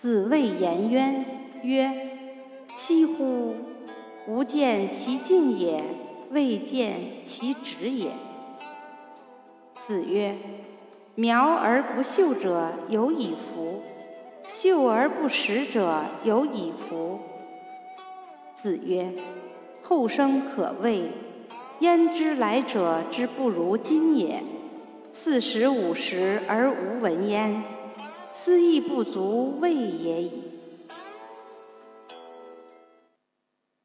子谓颜渊曰：“惜乎！吾见其进也，未见其止也。”子曰：“苗而不秀者有以夫，秀而不实者有以夫。”子曰：“后生可畏，焉知来者之不如今也？四十五十而无闻焉，思亦不足畏也已。”